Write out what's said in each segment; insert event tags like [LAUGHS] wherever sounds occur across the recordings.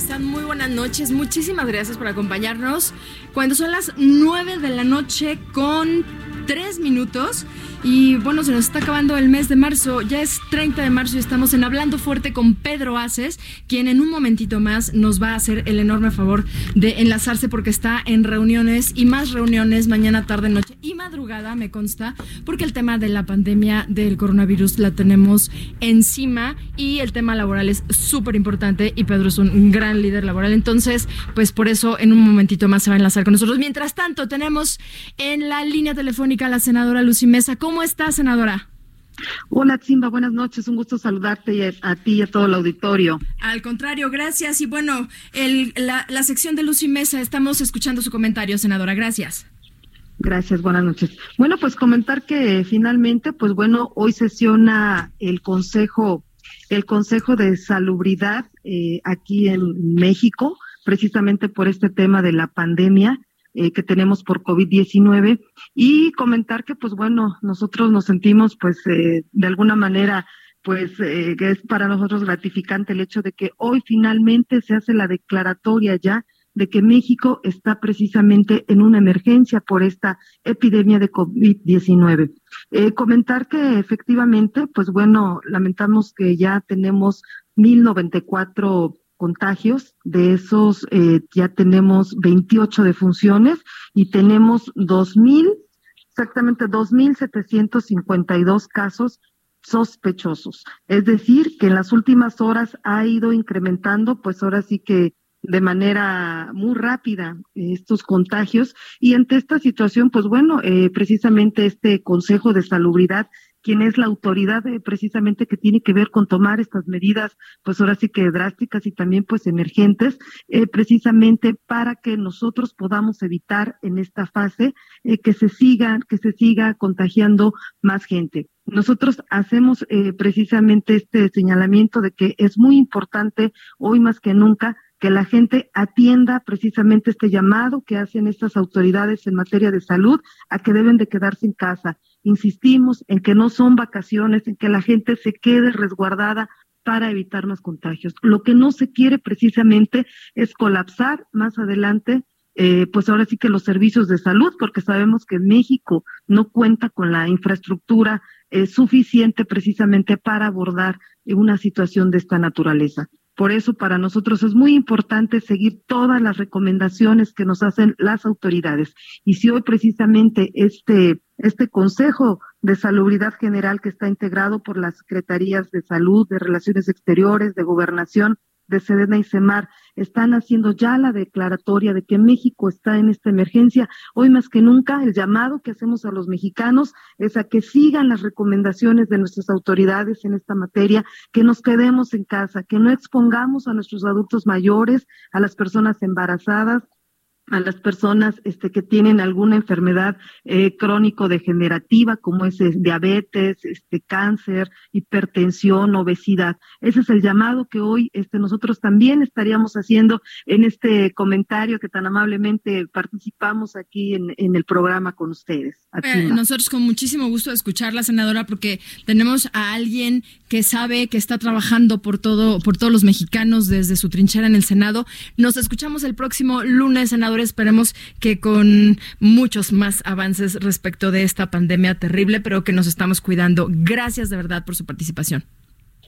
Están? Muy buenas noches. Muchísimas gracias por acompañarnos. Cuando son las 9 de la noche con 3 minutos. Y bueno, se nos está acabando el mes de marzo. Ya es 30 de marzo y estamos en Hablando Fuerte con Pedro Aces, quien en un momentito más nos va a hacer el enorme favor de enlazarse porque está en reuniones y más reuniones mañana, tarde, noche y madrugada, me consta, porque el tema de la pandemia del coronavirus la tenemos encima y el tema laboral es súper importante y Pedro es un gran líder laboral. Entonces, pues por eso en un momentito más se va a enlazar con nosotros. Mientras tanto, tenemos en la línea telefónica la senadora Lucy Mesa. ¿Cómo está, senadora? Hola, Simba, buenas noches. Un gusto saludarte y a, a ti y a todo el auditorio. Al contrario, gracias. Y bueno, el, la, la sección de Lucy Mesa, estamos escuchando su comentario, senadora. Gracias. Gracias, buenas noches. Bueno, pues comentar que finalmente, pues bueno, hoy sesiona el Consejo, el Consejo de Salubridad eh, aquí en México, precisamente por este tema de la pandemia eh, que tenemos por COVID-19 y comentar que, pues bueno, nosotros nos sentimos, pues, eh, de alguna manera, pues, eh, que es para nosotros gratificante el hecho de que hoy finalmente se hace la declaratoria ya de que México está precisamente en una emergencia por esta epidemia de COVID-19. Eh, comentar que efectivamente, pues bueno, lamentamos que ya tenemos 1094 contagios, de esos eh, ya tenemos 28 defunciones y tenemos 2000, exactamente 2.752 casos sospechosos. Es decir, que en las últimas horas ha ido incrementando, pues ahora sí que de manera muy rápida estos contagios y ante esta situación, pues bueno, eh, precisamente este Consejo de Salubridad quien es la autoridad eh, precisamente que tiene que ver con tomar estas medidas, pues ahora sí que drásticas y también pues emergentes, eh, precisamente para que nosotros podamos evitar en esta fase eh, que se siga, que se siga contagiando más gente. Nosotros hacemos precisamente este señalamiento de que es muy importante hoy más que nunca que la gente atienda precisamente este llamado que hacen estas autoridades en materia de salud a que deben de quedarse en casa. Insistimos en que no son vacaciones, en que la gente se quede resguardada para evitar más contagios. Lo que no se quiere precisamente es colapsar más adelante eh, pues ahora sí que los servicios de salud, porque sabemos que México no cuenta con la infraestructura eh, suficiente precisamente para abordar una situación de esta naturaleza. Por eso para nosotros es muy importante seguir todas las recomendaciones que nos hacen las autoridades. Y si hoy precisamente este, este Consejo de Salubridad General que está integrado por las Secretarías de Salud, de Relaciones Exteriores, de Gobernación, de Sedena y Semar están haciendo ya la declaratoria de que México está en esta emergencia. Hoy más que nunca el llamado que hacemos a los mexicanos es a que sigan las recomendaciones de nuestras autoridades en esta materia, que nos quedemos en casa, que no expongamos a nuestros adultos mayores, a las personas embarazadas, a las personas este, que tienen alguna enfermedad eh, crónico-degenerativa, como es, diabetes, este, cáncer, hipertensión, obesidad. Ese es el llamado que hoy este, nosotros también estaríamos haciendo en este comentario que tan amablemente participamos aquí en, en el programa con ustedes. Eh, nosotros con muchísimo gusto de escucharla, senadora, porque tenemos a alguien que sabe que está trabajando por todo, por todos los mexicanos desde su trinchera en el Senado. Nos escuchamos el próximo lunes, senador Esperemos que con muchos más avances respecto de esta pandemia terrible, pero que nos estamos cuidando. Gracias de verdad por su participación.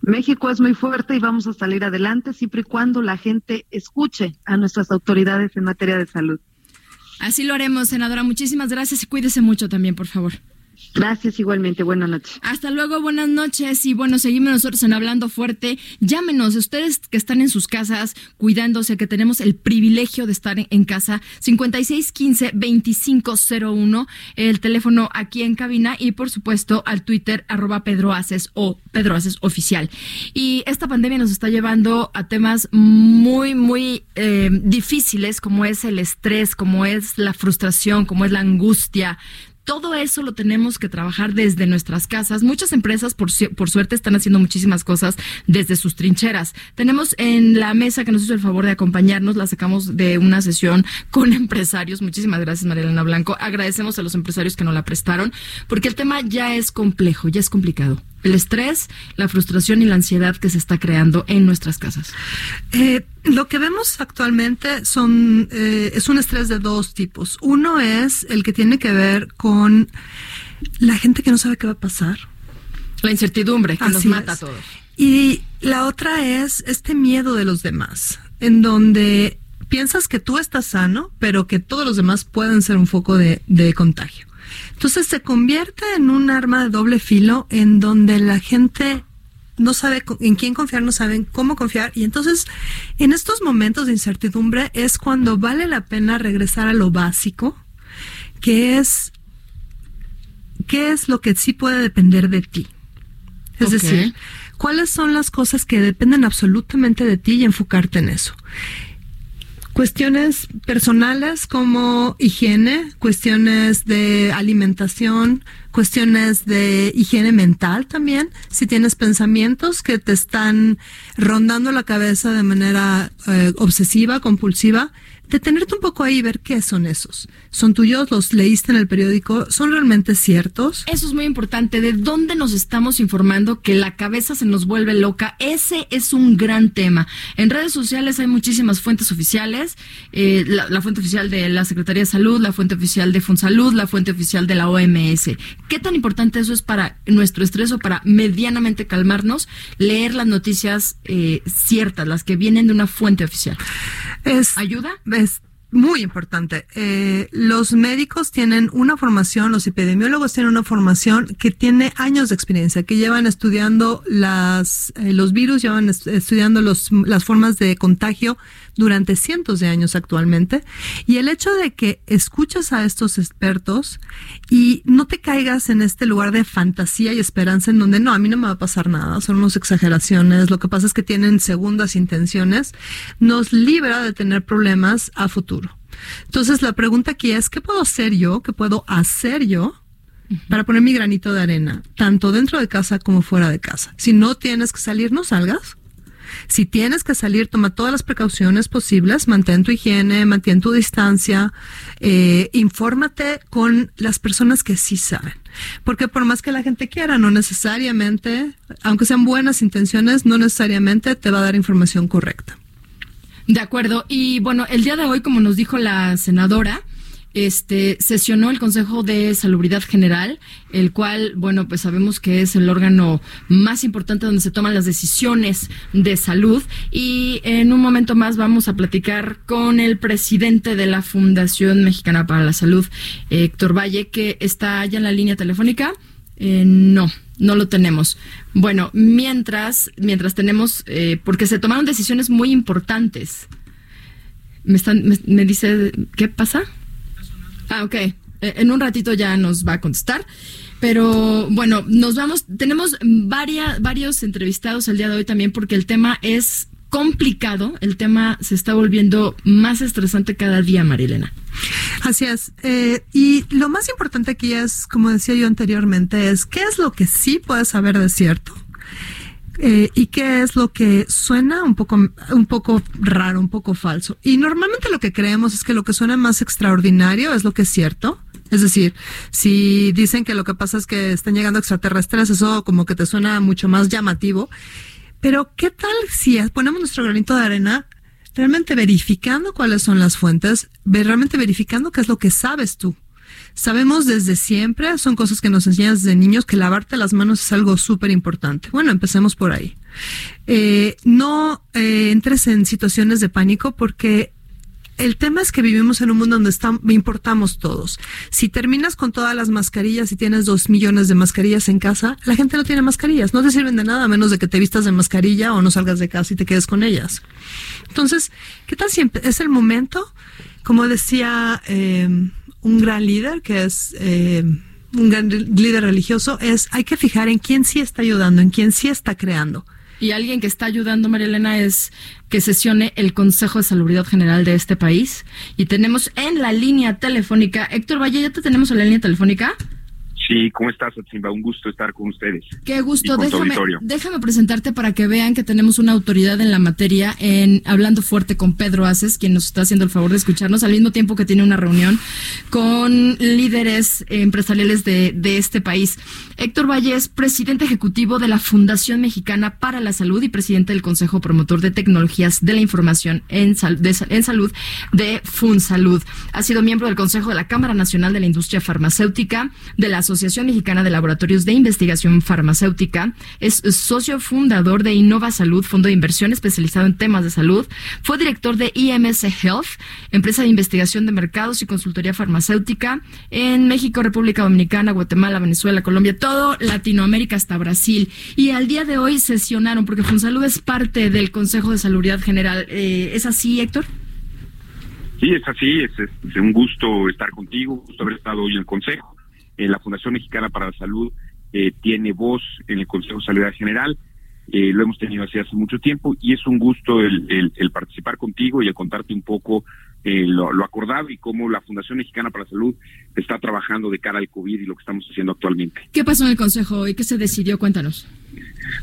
México es muy fuerte y vamos a salir adelante siempre y cuando la gente escuche a nuestras autoridades en materia de salud. Así lo haremos, senadora. Muchísimas gracias y cuídese mucho también, por favor. Gracias igualmente, buenas noches. Hasta luego, buenas noches y bueno, seguimos nosotros en Hablando Fuerte. Llámenos, ustedes que están en sus casas cuidándose, que tenemos el privilegio de estar en casa, 5615-2501, el teléfono aquí en cabina y por supuesto al Twitter arroba Pedro Aces o Pedro Aces oficial. Y esta pandemia nos está llevando a temas muy, muy eh, difíciles como es el estrés, como es la frustración, como es la angustia todo eso lo tenemos que trabajar desde nuestras casas. Muchas empresas, por, por, suerte, están haciendo muchísimas cosas desde sus trincheras. Tenemos en la mesa que nos hizo el favor de acompañarnos, la sacamos de una sesión con [LAUGHS] empresarios. Muchísimas gracias, Marielena Blanco. Agradecemos a los empresarios que nos la prestaron, porque el tema ya es complejo, ya es complicado el estrés, la frustración y la ansiedad que se está creando en nuestras casas? Eh, lo que vemos actualmente son eh, es un estrés de dos tipos. Uno es el que tiene que ver con la gente que no sabe qué va a pasar. La incertidumbre que nos mata a todos. Y la otra es este miedo de los demás, en donde piensas que tú estás sano, pero que todos los demás pueden ser un foco de contagio. Entonces se convierte en un arma de doble filo en donde la gente no sabe en quién confiar, no saben cómo confiar. Y entonces, en estos momentos de incertidumbre es cuando vale la pena regresar a lo básico, que es qué es lo que sí puede depender de ti. Es decir, cuáles son las cosas que dependen absolutamente de ti y enfocarte en eso cuestiones personales como higiene, cuestiones de alimentación, cuestiones de higiene mental también, si tienes pensamientos que te están rondando la cabeza de manera eh, obsesiva, compulsiva, detenerte un poco ahí y ver qué son esos. ¿Son tuyos? ¿Los leíste en el periódico? ¿Son realmente ciertos? Eso es muy importante. ¿De dónde nos estamos informando que la cabeza se nos vuelve loca? Ese es un gran tema. En redes sociales hay muchísimas fuentes oficiales. Eh, la, fuente oficial de la Secretaría de Salud, la fuente oficial de Fonsalud, la fuente oficial de la OMS. ¿Qué tan importante eso es para nuestro estrés o para medianamente calmarnos? Leer las noticias eh, ciertas, las que vienen de una fuente oficial. Es, ¿Ayuda? Es Yes, muy importante. Eh, los médicos tienen una formación, los epidemiólogos tienen una formación que tiene años de experiencia, que llevan estudiando las, eh, los virus, llevan estudiando los, las formas de contagio durante cientos de años actualmente. Y el hecho de que escuches a estos expertos y no te caigas en este lugar de fantasía y esperanza en donde no, a mí no me va a pasar nada, son unas exageraciones, lo que pasa es que tienen segundas intenciones, nos libra de tener problemas a futuro. Entonces la pregunta aquí es, ¿qué puedo hacer yo? ¿Qué puedo hacer yo? para poner mi granito de arena, tanto dentro de casa como fuera de casa. Si no tienes que salir, no salgas. Si tienes que salir, toma todas las precauciones posibles, mantén tu higiene, mantén tu distancia, eh, infórmate con las personas que sí saben. Porque por más que la gente quiera, no necesariamente, aunque sean buenas intenciones, no necesariamente te va a dar información correcta. De acuerdo. Y bueno, el día de hoy, como nos dijo la senadora, este sesionó el Consejo de Salubridad General, el cual, bueno, pues sabemos que es el órgano más importante donde se toman las decisiones de salud y en un momento más vamos a platicar con el presidente de la Fundación Mexicana para la Salud, Héctor Valle, que está ya en la línea telefónica. Eh, no, no lo tenemos. Bueno, mientras, mientras tenemos, eh, porque se tomaron decisiones muy importantes. Me están, me dice, ¿qué pasa? Ah, ok. Eh, en un ratito ya nos va a contestar. Pero bueno, nos vamos. Tenemos varios entrevistados el día de hoy también porque el tema es complicado, el tema se está volviendo más estresante cada día, Marilena. Así es. Eh, y lo más importante aquí es, como decía yo anteriormente, es qué es lo que sí puedes saber de cierto. Eh, y qué es lo que suena un poco, un poco raro, un poco falso. Y normalmente lo que creemos es que lo que suena más extraordinario es lo que es cierto. Es decir, si dicen que lo que pasa es que están llegando extraterrestres, eso como que te suena mucho más llamativo. Pero ¿qué tal si ponemos nuestro granito de arena realmente verificando cuáles son las fuentes, realmente verificando qué es lo que sabes tú? Sabemos desde siempre, son cosas que nos enseñas desde niños, que lavarte las manos es algo súper importante. Bueno, empecemos por ahí. Eh, no eh, entres en situaciones de pánico porque el tema es que vivimos en un mundo donde importamos todos. Si terminas con todas las mascarillas y tienes dos millones de mascarillas en casa, la gente no tiene mascarillas. No te sirven de nada a menos de que te vistas de mascarilla o no salgas de casa y te quedes con ellas. Entonces, ¿qué tal si es el momento? Como decía eh, un gran líder, que es eh, un gran líder religioso, es hay que fijar en quién sí está ayudando, en quién sí está creando. Y alguien que está ayudando, María Elena, es que sesione el Consejo de Salubridad General de este país. Y tenemos en la línea telefónica, Héctor Valle, ¿ya te tenemos en la línea telefónica? Sí, ¿cómo estás, Atsimba? Un gusto estar con ustedes. Qué gusto. Déjame, déjame presentarte para que vean que tenemos una autoridad en la materia en Hablando Fuerte con Pedro Aces, quien nos está haciendo el favor de escucharnos, al mismo tiempo que tiene una reunión con líderes empresariales de, de este país. Héctor Valle es presidente ejecutivo de la Fundación Mexicana para la Salud y presidente del Consejo Promotor de Tecnologías de la Información en, en Salud de FunSalud. Ha sido miembro del Consejo de la Cámara Nacional de la Industria Farmacéutica, de la Asociación Mexicana de Laboratorios de Investigación Farmacéutica, es socio fundador de Innova Salud, fondo de inversión especializado en temas de salud, fue director de IMS Health, empresa de investigación de mercados y consultoría farmacéutica en México, República Dominicana, Guatemala, Venezuela, Colombia, todo Latinoamérica hasta Brasil. Y al día de hoy sesionaron, porque FunSalud es parte del Consejo de Salubridad General. Eh, ¿Es así, Héctor? Sí, es así, es, es, un gusto estar contigo, gusto haber estado hoy en el Consejo. Eh, la Fundación Mexicana para la Salud eh, tiene voz en el Consejo de Salud General. Eh, lo hemos tenido así hace mucho tiempo y es un gusto el, el, participar contigo y el contarte un poco lo, acordado y cómo la Fundación Mexicana para la Salud está trabajando de cara al COVID y lo que estamos haciendo actualmente. ¿Qué pasó en el Consejo y qué se decidió? Cuéntanos.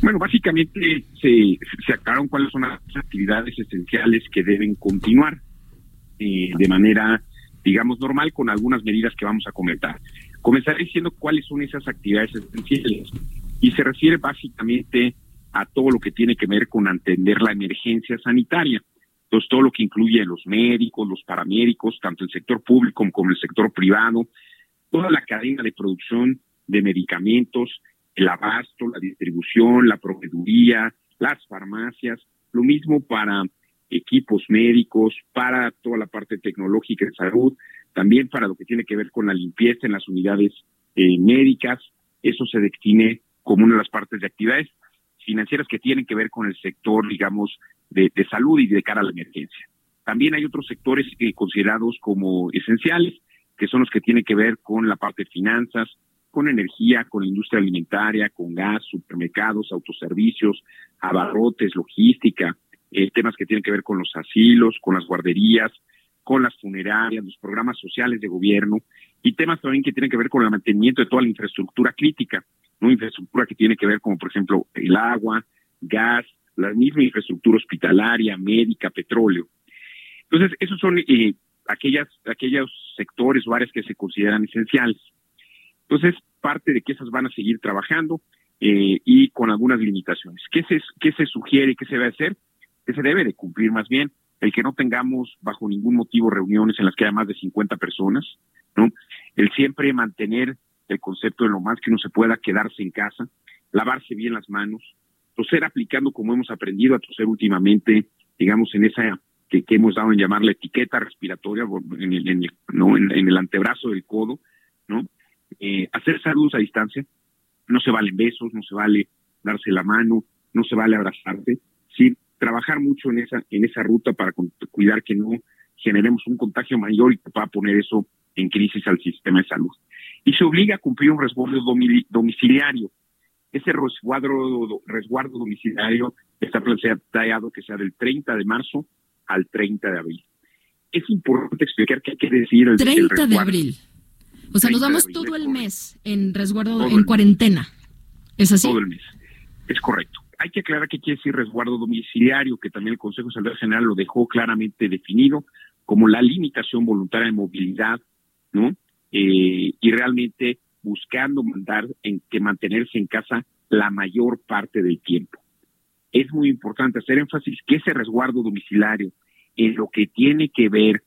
Bueno, básicamente se, se aclararon cuáles son las actividades esenciales que deben continuar de manera, digamos, normal con algunas medidas que vamos a comentar. Comenzaré diciendo cuáles son esas actividades esenciales y se refiere básicamente a todo lo que tiene que ver con atender la emergencia sanitaria. Entonces, todo lo que incluye los médicos, los paramédicos, tanto el sector público como el sector privado, toda la cadena de producción de medicamentos, el abasto, la distribución, la proveeduría, las farmacias, lo mismo para equipos médicos, para toda la parte tecnológica de salud, también para lo que tiene que ver con la limpieza en las unidades eh, médicas, eso se destine como una de las partes de actividades financieras que tienen que ver con el sector, digamos, de, salud y de cara a la emergencia. También hay otros sectores eh, considerados como esenciales, que son los que tienen que ver con la parte de finanzas, con energía, con la industria alimentaria, con gas, supermercados, autoservicios, abarrotes, logística, eh, temas que tienen que ver con los asilos, con las guarderías, con las funerarias, los programas sociales de gobierno y temas también que tienen que ver con el mantenimiento de toda la infraestructura crítica, ¿no? Infraestructura que tiene que ver como, por ejemplo, el agua, gas, la misma infraestructura hospitalaria, médica, petróleo. Entonces, esos son eh, aquellas, aquellos sectores o áreas que se consideran esenciales. Entonces, parte de que esas van a seguir trabajando eh, y con algunas limitaciones. ¿Qué se, ¿Qué se sugiere, qué se debe hacer? ¿Qué se debe de cumplir más bien? el que no tengamos bajo ningún motivo reuniones en las que haya más de 50 personas, ¿no? El siempre mantener el concepto de lo más que uno se pueda quedarse en casa, lavarse bien las manos, toser aplicando como hemos aprendido a toser últimamente, digamos, en esa que, hemos dado en llamar la etiqueta respiratoria en el, ¿no? en, el antebrazo del codo, ¿no? Eh, hacer saludos a distancia, no se valen besos, no se vale darse la mano, no se vale abrazarse, sí, trabajar mucho en esa, en esa ruta para cuidar que no generemos un contagio mayor y que pueda poner eso en crisis al sistema de salud. Y se obliga a cumplir un resguardo domiciliario. Ese resguardo, resguardo domiciliario está planteado que sea del 30 de marzo al 30 de abril. Es importante explicar qué quiere decir el 30 de abril. O sea, nos damos todo el mes en resguardo, en cuarentena. ¿Es así? Todo el mes. Es correcto. Hay que aclarar qué quiere decir resguardo domiciliario, que también el Consejo de Salud General lo dejó claramente definido como la limitación voluntaria de movilidad, ¿no? Eh, y realmente buscando mandar en que mantenerse en casa la mayor parte del tiempo. Es muy importante hacer énfasis que ese resguardo domiciliario en lo que tiene que ver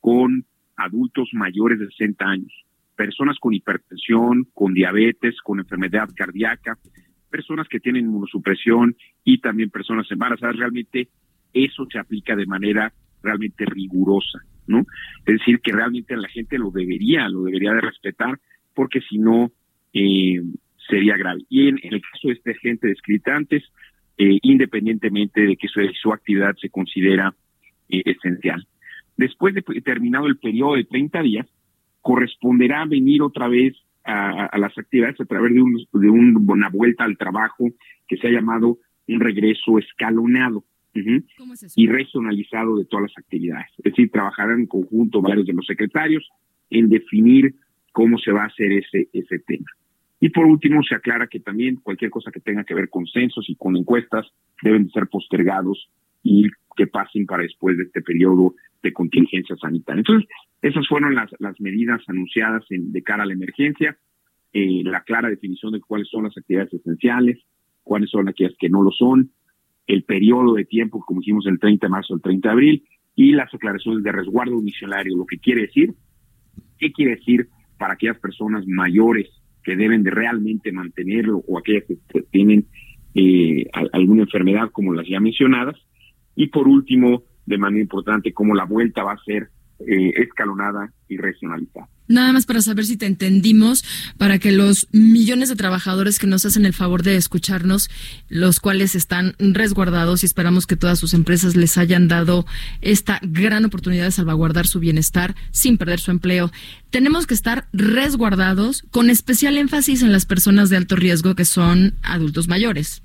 con adultos mayores de 60 años, personas con hipertensión, con diabetes, con enfermedad cardíaca, personas que tienen inmunosupresión y también personas embarazadas, realmente eso se aplica de manera realmente rigurosa, ¿no? Es decir, que realmente la gente lo debería, lo debería de respetar, porque si no, eh, sería grave. Y en, el caso de este gente descrita antes, eh, independientemente de que su, actividad se considera eh, esencial. Después de terminado el periodo de 30 días, corresponderá venir otra vez a, las actividades a través de, un, de una vuelta al trabajo que se ha llamado un regreso escalonado y regionalizado de todas las actividades. Es decir, trabajarán en conjunto varios de los secretarios en definir cómo se va a hacer ese, ese tema. Y por último, se aclara que también cualquier cosa que tenga que ver con censos y con encuestas deben ser postergados y que pasen para después de este periodo de contingencia sanitaria. Entonces, esas fueron las, las medidas anunciadas de cara a la emergencia, eh, la clara definición de cuáles son las actividades esenciales, cuáles son aquellas que no lo son, el periodo de tiempo, como dijimos, el 30 de marzo al 30 de abril, y las aclaraciones de resguardo misionario, lo que quiere decir, ¿qué quiere decir para aquellas personas mayores que deben de realmente mantenerlo o aquellas que tienen eh, alguna enfermedad como las ya mencionadas? Y por último, de manera importante, cómo la vuelta va a ser eh, escalonada y regionalizada. Nada más para saber si te entendimos, para que los millones de trabajadores que nos hacen el favor de escucharnos, los cuales están resguardados y esperamos que todas sus empresas les hayan dado esta gran oportunidad de salvaguardar su bienestar sin perder su empleo. Tenemos que estar resguardados con especial énfasis en las personas de alto riesgo que son adultos mayores.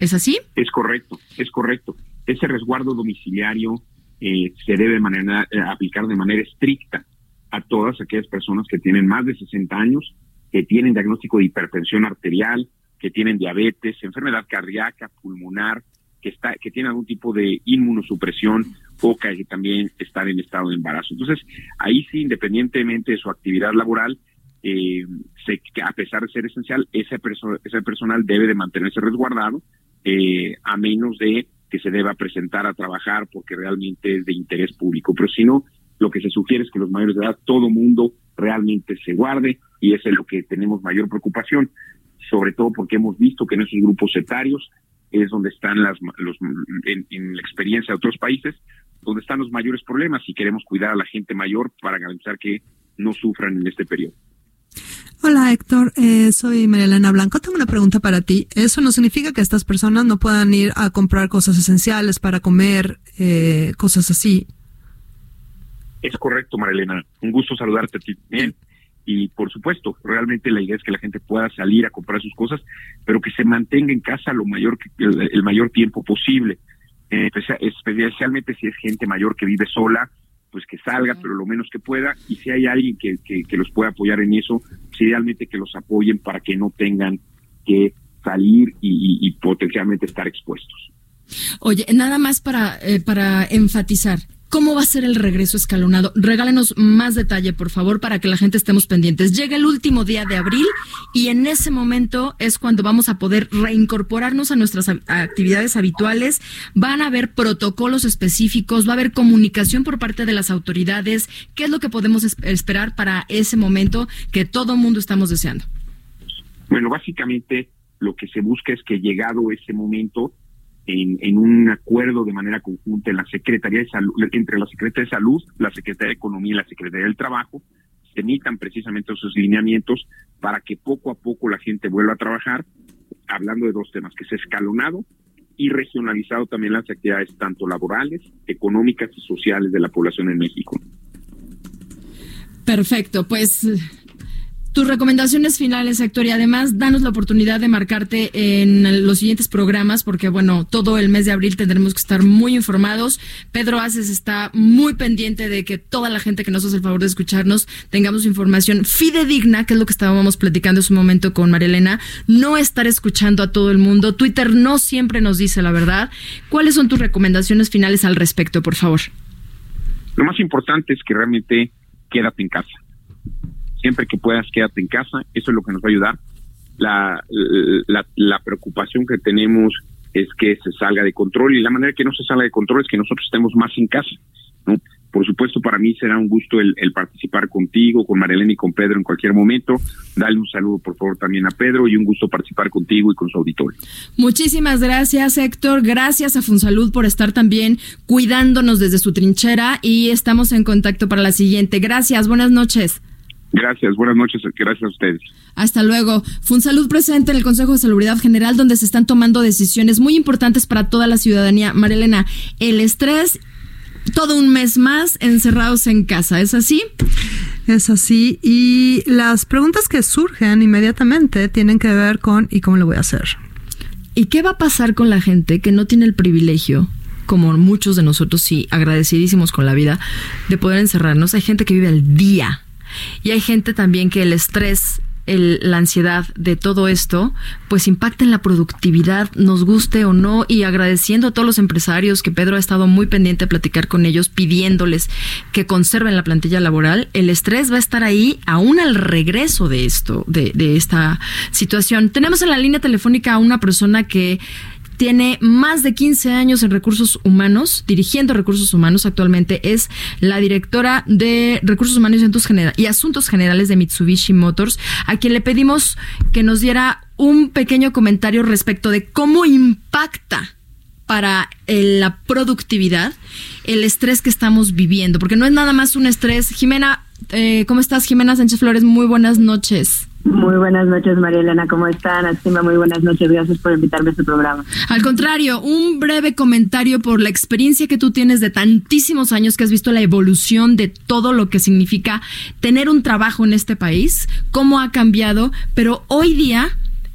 ¿Es así? Es correcto, es correcto. Ese resguardo domiciliario eh, se debe manera, eh, aplicar de manera estricta a todas aquellas personas que tienen más de 60 años, que tienen diagnóstico de hipertensión arterial, que tienen diabetes, enfermedad cardíaca, pulmonar, que está que tienen algún tipo de inmunosupresión o que también están en estado de embarazo. Entonces, ahí sí, independientemente de su actividad laboral, eh, se, a pesar de ser esencial, ese, ese personal debe de mantenerse resguardado, eh, a menos de que se deba presentar a trabajar porque realmente es de interés público. Pero si no, lo que se sugiere es que los mayores de edad, todo mundo realmente se guarde y es en lo que tenemos mayor preocupación, sobre todo porque hemos visto que en esos grupos etarios es donde están las, los, en, la experiencia de otros países, donde están los mayores problemas y queremos cuidar a la gente mayor para garantizar que no sufran en este periodo. Hola Héctor, eh, soy María Blanco. Tengo una pregunta para ti. ¿Eso no significa que estas personas no puedan ir a comprar cosas esenciales para comer, eh, cosas así? Es correcto, María Un gusto saludarte a ti también. Y por supuesto, realmente la idea es que la gente pueda salir a comprar sus cosas, pero que se mantenga en casa lo mayor el, mayor tiempo posible. Eh, especialmente si es gente mayor que vive sola pues que salga, pero lo menos que pueda, y si hay alguien que, que, los pueda apoyar en eso, pues idealmente que los apoyen para que no tengan que salir y, potencialmente estar expuestos. Oye, nada más para, eh, para enfatizar, ¿Cómo va a ser el regreso escalonado? Regálenos más detalle, por favor, para que la gente estemos pendientes. Llega el último día de abril y en ese momento es cuando vamos a poder reincorporarnos a nuestras actividades habituales. Van a haber protocolos específicos, va a haber comunicación por parte de las autoridades. ¿Qué es lo que podemos esperar para ese momento que todo mundo estamos deseando? Bueno, básicamente lo que se busca es que llegado ese momento en, un acuerdo de manera conjunta en la Secretaría de Salud, entre la Secretaría de Salud, la Secretaría de Economía y la Secretaría del Trabajo, se emitan precisamente esos lineamientos para que poco a poco la gente vuelva a trabajar, hablando de dos temas, que es escalonado y regionalizado también las actividades tanto laborales, económicas y sociales de la población en México. Perfecto, pues Tus recomendaciones finales, Héctor, y además danos la oportunidad de marcarte en los siguientes programas, porque bueno, todo el mes de abril tendremos que estar muy informados. Pedro Aces está muy pendiente de que toda la gente que nos hace el favor de escucharnos tengamos información fidedigna, que es lo que estábamos platicando en su momento con María Elena, no estar escuchando a todo el mundo. Twitter no siempre nos dice la verdad. ¿Cuáles son tus recomendaciones finales al respecto, por favor? Lo más importante es que realmente quédate en casa siempre que puedas quédate en casa, eso es lo que nos va a ayudar. La, la, preocupación que tenemos es que se salga de control y la manera que no se salga de control es que nosotros estemos más en casa. ¿no? Por supuesto, para mí será un gusto el, participar contigo, con Marilena y con Pedro en cualquier momento. Dale un saludo, por favor, también a Pedro y un gusto participar contigo y con su auditorio. Muchísimas gracias, Héctor. Gracias a Funsalud por estar también cuidándonos desde su trinchera y estamos en contacto para la siguiente. Gracias, buenas noches. Gracias, buenas noches, gracias a ustedes. Hasta luego. Funsalud presente en el Consejo de Salubridad General donde se están tomando decisiones muy importantes para toda la ciudadanía. Marilena, el estrés, todo un mes más encerrados en casa, ¿es así? Es así. Y las preguntas que surgen inmediatamente tienen que ver con ¿y cómo lo voy a hacer? ¿Y qué va a pasar con la gente que no tiene el privilegio como muchos de nosotros, sí, agradecidísimos con la vida, de poder encerrarnos. Hay gente que vive al día y hay gente también que el estrés la ansiedad de todo esto, pues impacta en la productividad, nos guste o no, y agradeciendo a todos los empresarios que Pedro ha estado muy pendiente de platicar con ellos, pidiéndoles que conserven la plantilla laboral, el estrés va a estar ahí aún al regreso de esto, de, de esta situación. Tenemos en la línea telefónica a una persona que tiene más de 15 años en recursos humanos, dirigiendo recursos humanos actualmente, es la directora de recursos humanos y asuntos generales de Mitsubishi Motors, a quien le pedimos que nos diera un pequeño comentario respecto de cómo impacta para eh, la productividad el estrés que estamos viviendo, porque no es nada más un estrés. Jimena, eh, ¿cómo estás? Jimena Sánchez Flores, muy buenas noches. Muy buenas noches, María Elena, ¿cómo están? Astima, muy buenas noches, gracias por invitarme a este programa. Al contrario, un breve comentario por la experiencia que tú tienes de tantísimos años que has visto la evolución de todo lo que significa tener un trabajo en este país, cómo ha cambiado, pero hoy día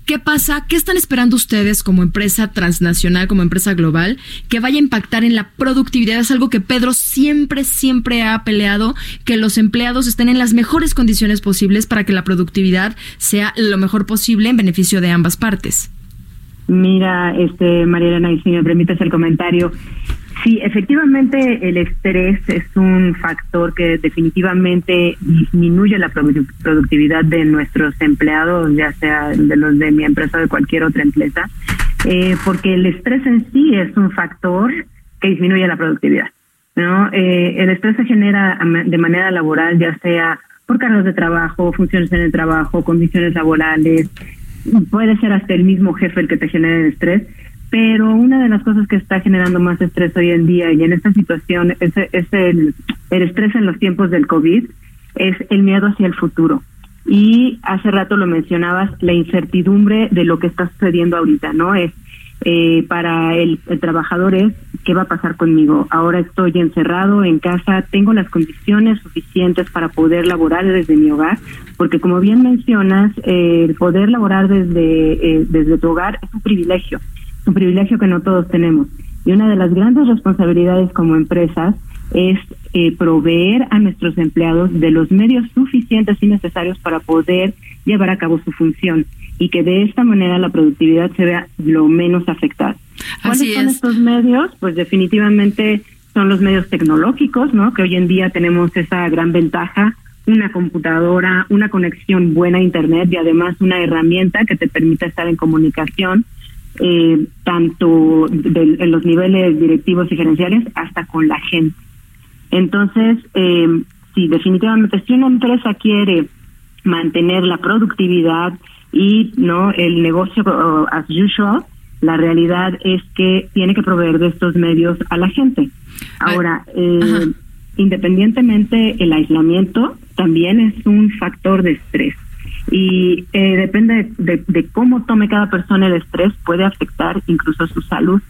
¿Qué pasa? ¿Qué están esperando ustedes como empresa transnacional, como empresa global, que vaya a impactar en la productividad? Es algo que Pedro siempre, siempre ha peleado, que los empleados estén en las mejores condiciones posibles para que la productividad sea lo mejor posible en beneficio de ambas partes. Mira, este, María Elena, y si me permites el comentario, Sí, efectivamente el estrés es un factor que definitivamente disminuye la productividad de nuestros empleados, ya sea de los de mi empresa o de cualquier otra empresa, eh, porque el estrés en sí es un factor que disminuye la productividad. ¿no? Eh, el estrés se genera de manera laboral, ya sea por cargos de trabajo, funciones en el trabajo, condiciones laborales, puede ser hasta el mismo jefe el que te genere el estrés, pero una de las cosas que está generando más estrés hoy en día y en esta situación es, el, estrés en los tiempos del COVID, es el miedo hacia el futuro. Y hace rato lo mencionabas, la incertidumbre de lo que está sucediendo ahorita, ¿no? Es eh, para el, trabajador es qué va a pasar conmigo. Ahora estoy encerrado en casa, tengo las condiciones suficientes para poder laborar desde mi hogar, porque como bien mencionas, el poder laborar desde eh, desde tu hogar es un privilegio un privilegio que no todos tenemos. Y una de las grandes responsabilidades como empresas es eh, proveer a nuestros empleados de los medios suficientes y necesarios para poder llevar a cabo su función y que de esta manera la productividad se vea lo menos afectada. ¿Cuáles son estos medios? Pues definitivamente son los medios tecnológicos, ¿no? Que hoy en día tenemos esa gran ventaja, una computadora, una conexión buena a Internet y además una herramienta que te permita estar en comunicación eh, tanto en los niveles directivos y gerenciales hasta con la gente. Entonces, eh, sí, definitivamente, si una empresa quiere mantener la productividad y no el negocio uh, as usual, la realidad es que tiene que proveer de estos medios a la gente. Ahora, eh, independientemente el aislamiento también es un factor de estrés y eh, depende de, cómo tome cada persona el estrés puede afectar incluso su salud,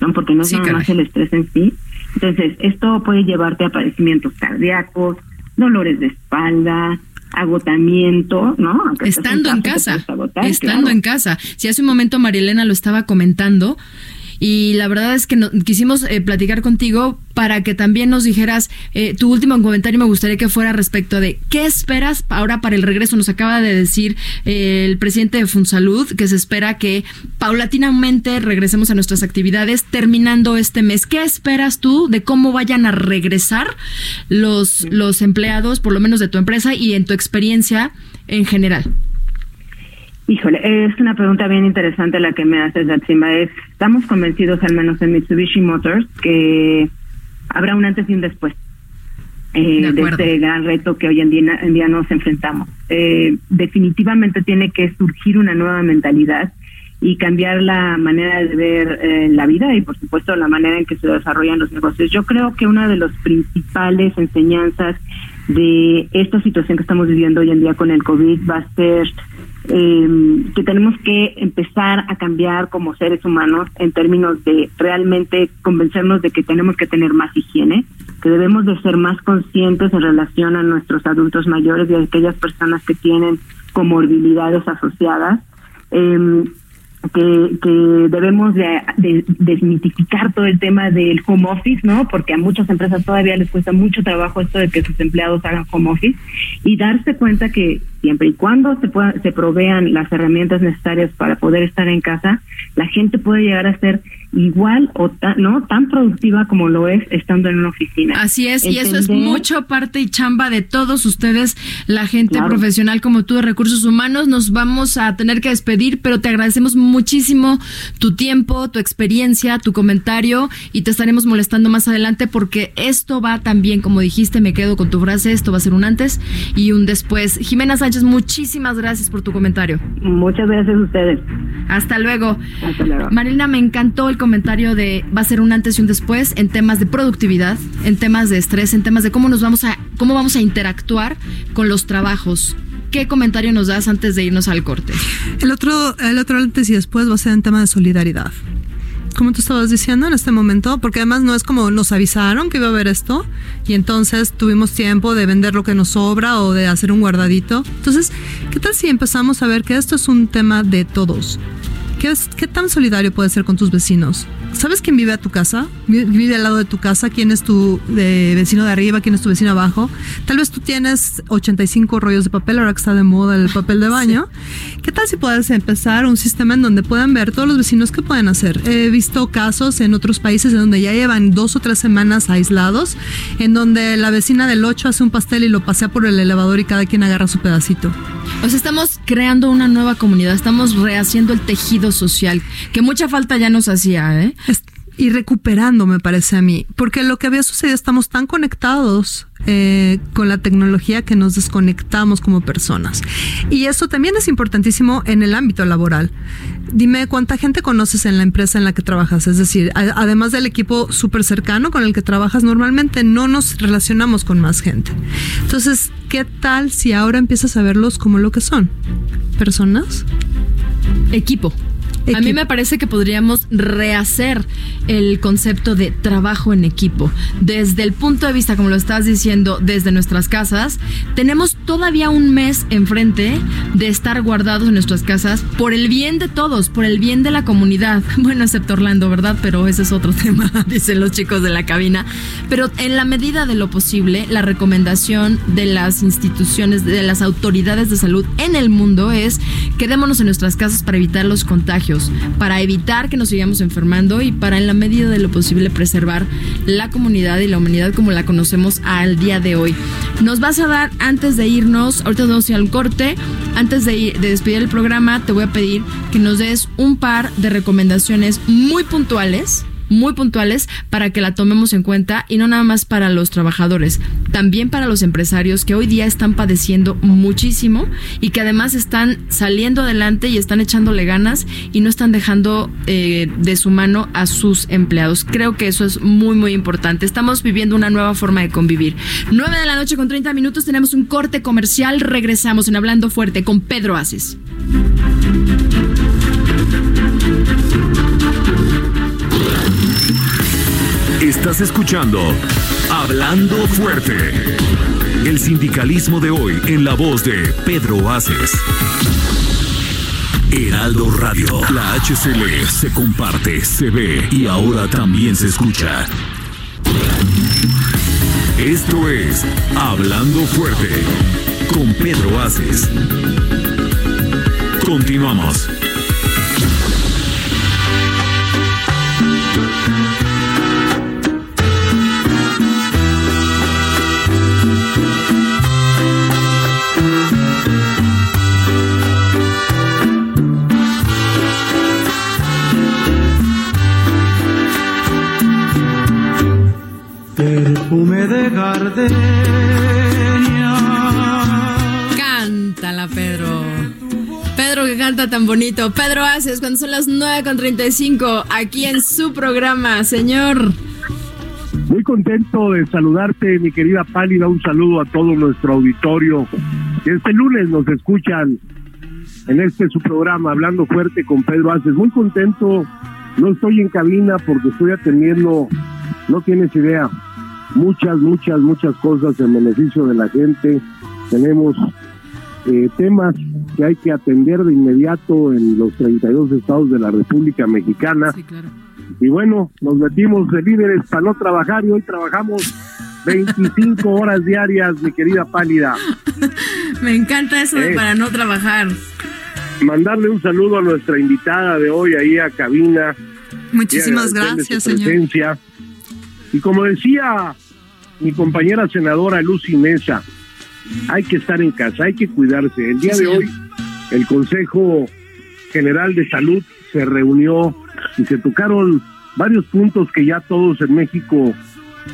¿no? porque no es nada más el estrés en sí. Entonces, esto puede llevarte a padecimientos cardíacos, dolores de espalda, agotamiento, ¿no? estando en casa, estando en casa. Si hace un momento Marielena lo estaba comentando, y la verdad es que quisimos eh, platicar contigo para que también nos dijeras eh, tu último comentario me gustaría que fuera respecto de qué esperas ahora para el regreso. Nos acaba de decir eh, el presidente de Funsalud que se espera que paulatinamente regresemos a nuestras actividades terminando este mes. Qué esperas tú de cómo vayan a regresar los los empleados por lo menos de tu empresa y en tu experiencia en general Híjole, es una pregunta bien interesante la que me haces, Yatsimba. Estamos convencidos, al menos en Mitsubishi Motors, que habrá un antes y un después eh, de, este gran reto que hoy en día, en día nos enfrentamos. Eh, definitivamente tiene que surgir una nueva mentalidad y cambiar la manera de ver eh, la vida y, por supuesto, la manera en que se desarrollan los negocios. Yo creo que una de las principales enseñanzas de esta situación que estamos viviendo hoy en día con el COVID va a ser eh, que tenemos que empezar a cambiar como seres humanos en términos de realmente convencernos de que tenemos que tener más higiene, que debemos de ser más conscientes en relación a nuestros adultos mayores y a aquellas personas que tienen comorbilidades asociadas. Eh, que, que debemos de, desmitificar todo el tema del home office, ¿no? Porque a muchas empresas todavía les cuesta mucho trabajo esto de que sus empleados hagan home office y darse cuenta que siempre y cuando se pueda, se provean las herramientas necesarias para poder estar en casa, la gente puede llegar a ser igual o tan, no tan productiva como lo es estando en una oficina. Así es, y eso es mucho parte y chamba de todos ustedes, la gente profesional como tú de recursos humanos. Nos vamos a tener que despedir, pero te agradecemos muchísimo tu tiempo, tu experiencia, tu comentario y te estaremos molestando más adelante porque esto va también, como dijiste, me quedo con tu frase, esto va a ser un antes y un después. Jimena Sánchez, muchísimas gracias por tu comentario. Muchas gracias a ustedes. Hasta luego. Hasta luego. Marina, me encantó el comentario de va a ser un antes y un después en temas de productividad, en temas de estrés, en temas de cómo nos vamos a cómo vamos a interactuar con los trabajos. ¿Qué comentario nos das antes de irnos al corte? El otro el otro antes y después va a ser en tema de solidaridad como tú estabas diciendo en este momento, porque además no es como nos avisaron que iba a haber esto y entonces tuvimos tiempo de vender lo que nos sobra o de hacer un guardadito. Entonces, ¿qué tal si empezamos a ver que esto es un tema de todos? ¿Qué, tan solidario puedes ser con tus vecinos? ¿Sabes quién vive a tu casa? Vive al lado de tu casa, quién es tu vecino de arriba, quién es tu vecino abajo. Tal vez tú tienes 85 rollos de papel, ahora que está de moda el papel de [LAUGHS] baño. ¿Qué tal si puedes empezar un sistema en donde puedan ver todos los vecinos qué pueden hacer? He visto casos en otros países en donde ya llevan dos o tres semanas aislados, en donde la vecina del 8 hace un pastel y lo pasea por el elevador y cada quien agarra su pedacito. O sea, estamos creando una nueva comunidad, estamos rehaciendo el tejido social, que mucha falta ya nos hacía, ¿eh? y recuperando, me parece a mí, porque lo que había sucedido, estamos tan conectados eh, con la tecnología que nos desconectamos como personas. Y eso también es importantísimo en el ámbito laboral. Dime cuánta gente conoces en la empresa en la que trabajas, es decir, además del equipo súper cercano con el que trabajas, normalmente no nos relacionamos con más gente. Entonces, ¿qué tal si ahora empiezas a verlos como lo que son? Personas. Equipo. A mí me parece que podríamos rehacer el concepto de trabajo en equipo. Desde el punto de vista, como lo estás diciendo, desde nuestras casas, tenemos todavía un mes enfrente de estar guardados en nuestras casas por el bien de todos, por el bien de la comunidad. [LAUGHS] Bueno, excepto Orlando, ¿verdad? Pero ese es otro [LAUGHS] tema, dicen los chicos de la cabina. Pero en la medida de lo posible, la recomendación de las instituciones, de las autoridades de salud en el mundo es quedémonos en nuestras casas para evitar los contagios para evitar que nos sigamos enfermando y para en la medida de lo posible preservar la comunidad y la humanidad como la conocemos al día de hoy. Nos vas a dar, antes de irnos, ahorita vamos a ir al corte, antes de, de despedir el programa, te voy a pedir que nos des un par de recomendaciones muy puntuales muy puntuales para que la tomemos en cuenta y no nada más para los trabajadores, también para los empresarios que hoy día están padeciendo muchísimo y que además están saliendo adelante y están echándole ganas y no están dejando eh, de su mano a sus empleados. Creo que eso es muy, muy importante. Estamos viviendo una nueva forma de convivir. 9 de la noche con 30 minutos tenemos un corte comercial. Regresamos en Hablando Fuerte con Pedro Aces. Estás escuchando Hablando Fuerte. El sindicalismo de hoy en la voz de Pedro Aces. Heraldo Radio. La HCL se comparte, se ve y ahora también se escucha. Esto es Hablando Fuerte con Pedro Aces. Continuamos. Cántala, Pedro. Pedro que canta tan bonito. Pedro Haces, cuando son las 9.35, aquí en su programa, señor. Muy contento de saludarte, mi querida Pálida. Un saludo a todo nuestro auditorio. Este lunes nos escuchan en este su programa, Hablando Fuerte con Pedro Haces. Muy contento. No estoy en cabina porque estoy atendiendo, no tienes idea, muchas, muchas, muchas cosas en beneficio de la gente. Tenemos eh, temas que hay que atender de inmediato en los 32 estados de la República Mexicana. Sí, claro. Y bueno, nos metimos de líderes para no trabajar y hoy trabajamos 25 [LAUGHS] horas diarias, mi querida Pálida. Me encanta eso de Eh. para no trabajar. Mandarle un saludo a nuestra invitada de hoy ahí a cabina. Muchísimas gracias, su señor. presencia. Y como decía mi compañera senadora Lucy Mesa, hay que estar en casa, hay que cuidarse. El día de hoy, el Consejo General de Salud se reunió y se tocaron varios puntos que ya todos en México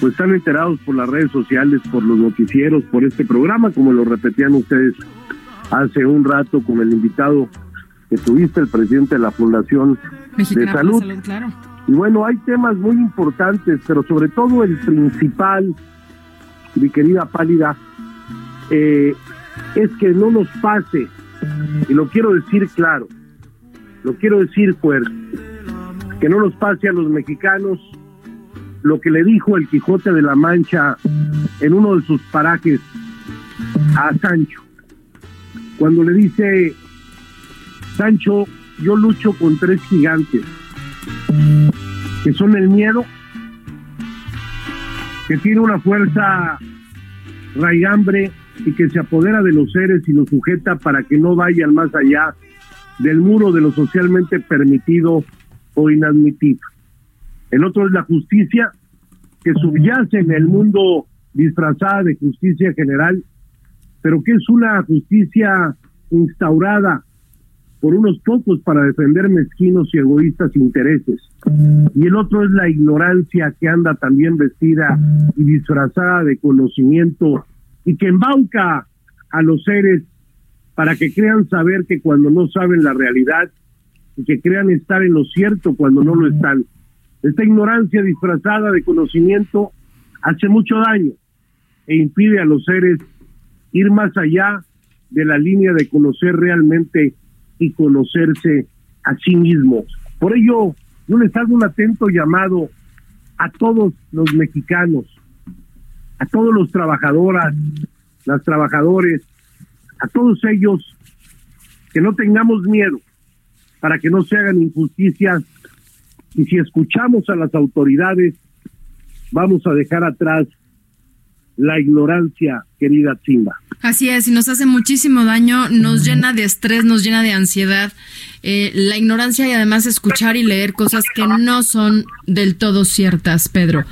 pues están enterados por las redes sociales, por los noticieros, por este programa, como lo repetían ustedes hace un rato con el invitado que tuviste, el presidente de la Fundación Mexicana de salud. salud, claro. Y bueno, hay temas muy importantes, pero sobre todo el principal, mi querida Pálida, eh, es que no nos pase, y lo quiero decir claro, lo quiero decir fuerte, que no nos pase a los mexicanos lo que le dijo el Quijote de la Mancha en uno de sus parajes a Sancho, cuando le dice, Sancho, yo lucho con tres gigantes que son el miedo, que tiene una fuerza raigambre y que se apodera de los seres y los sujeta para que no vayan más allá del muro de lo socialmente permitido o inadmitido. El otro es la justicia, que subyace en el mundo disfrazada de justicia general, pero que es una justicia instaurada por unos pocos para defender mezquinos y egoístas intereses. Y el otro es la ignorancia que anda también vestida y disfrazada de conocimiento y que embauca a los seres para que crean saber que cuando no saben la realidad y que crean estar en lo cierto cuando no lo están. Esta ignorancia disfrazada de conocimiento hace mucho daño e impide a los seres ir más allá de la línea de conocer realmente y conocerse a sí mismos. Por ello, yo les hago un atento llamado a todos los mexicanos, a todos los trabajadoras, las trabajadores, a todos ellos, que no tengamos miedo para que no se hagan injusticias y si escuchamos a las autoridades, vamos a dejar atrás la ignorancia, querida Simba. Así es, y nos hace muchísimo daño, nos llena de estrés, nos llena de ansiedad, eh, la ignorancia y además escuchar y leer cosas que no son del todo ciertas, Pedro.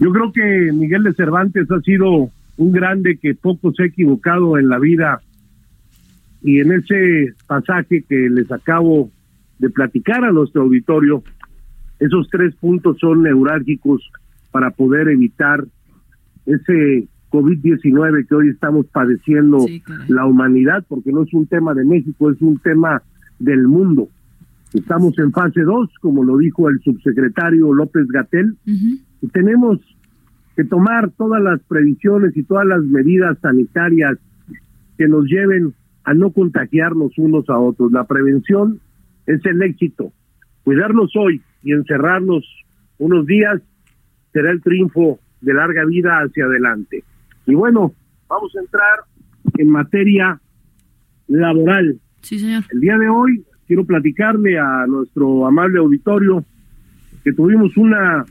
Yo creo que Miguel de Cervantes ha sido un grande que poco se ha equivocado en la vida y en ese pasaje que les acabo de platicar a nuestro auditorio, esos tres puntos son neurálgicos para poder evitar ese COVID-19 que hoy estamos padeciendo Sí, la humanidad, porque no es un tema de México, es un tema del mundo. Estamos en fase 2, como lo dijo el subsecretario López Gatel, Ujú. y tenemos que tomar todas las previsiones y todas las medidas sanitarias que nos lleven a no contagiarnos unos a otros. La prevención es el éxito. Cuidarnos hoy y encerrarnos unos días será el triunfo de larga vida hacia adelante. Y bueno, vamos a entrar en materia laboral. Sí, señor. El día de hoy quiero platicarle a nuestro amable auditorio que tuvimos una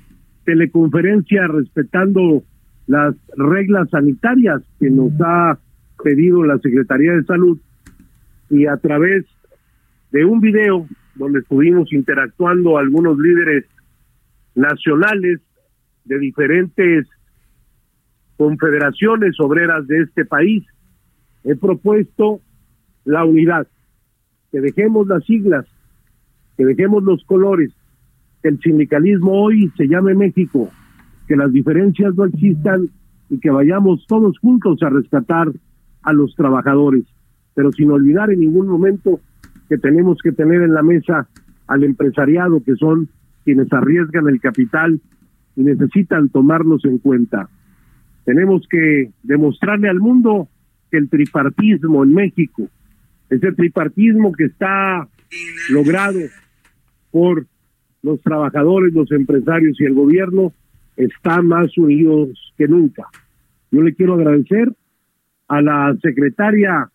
teleconferencia respetando las reglas sanitarias que nos ha pedido la Secretaría de Salud y a través de un video donde estuvimos interactuando algunos líderes nacionales de diferentes confederaciones obreras de este país, he propuesto la unidad, que dejemos las siglas, que dejemos los colores, que el sindicalismo hoy se llame México, que las diferencias no existan y que vayamos todos juntos a rescatar a los trabajadores, pero sin olvidar en ningún momento que tenemos que tener en la mesa al empresariado, que son quienes arriesgan el capital y necesitan tomarlos en cuenta. Tenemos que demostrarle al mundo que el tripartismo en México, ese tripartismo que está logrado por los trabajadores, los empresarios y el gobierno, está más unidos que nunca. Yo le quiero agradecer a la secretaria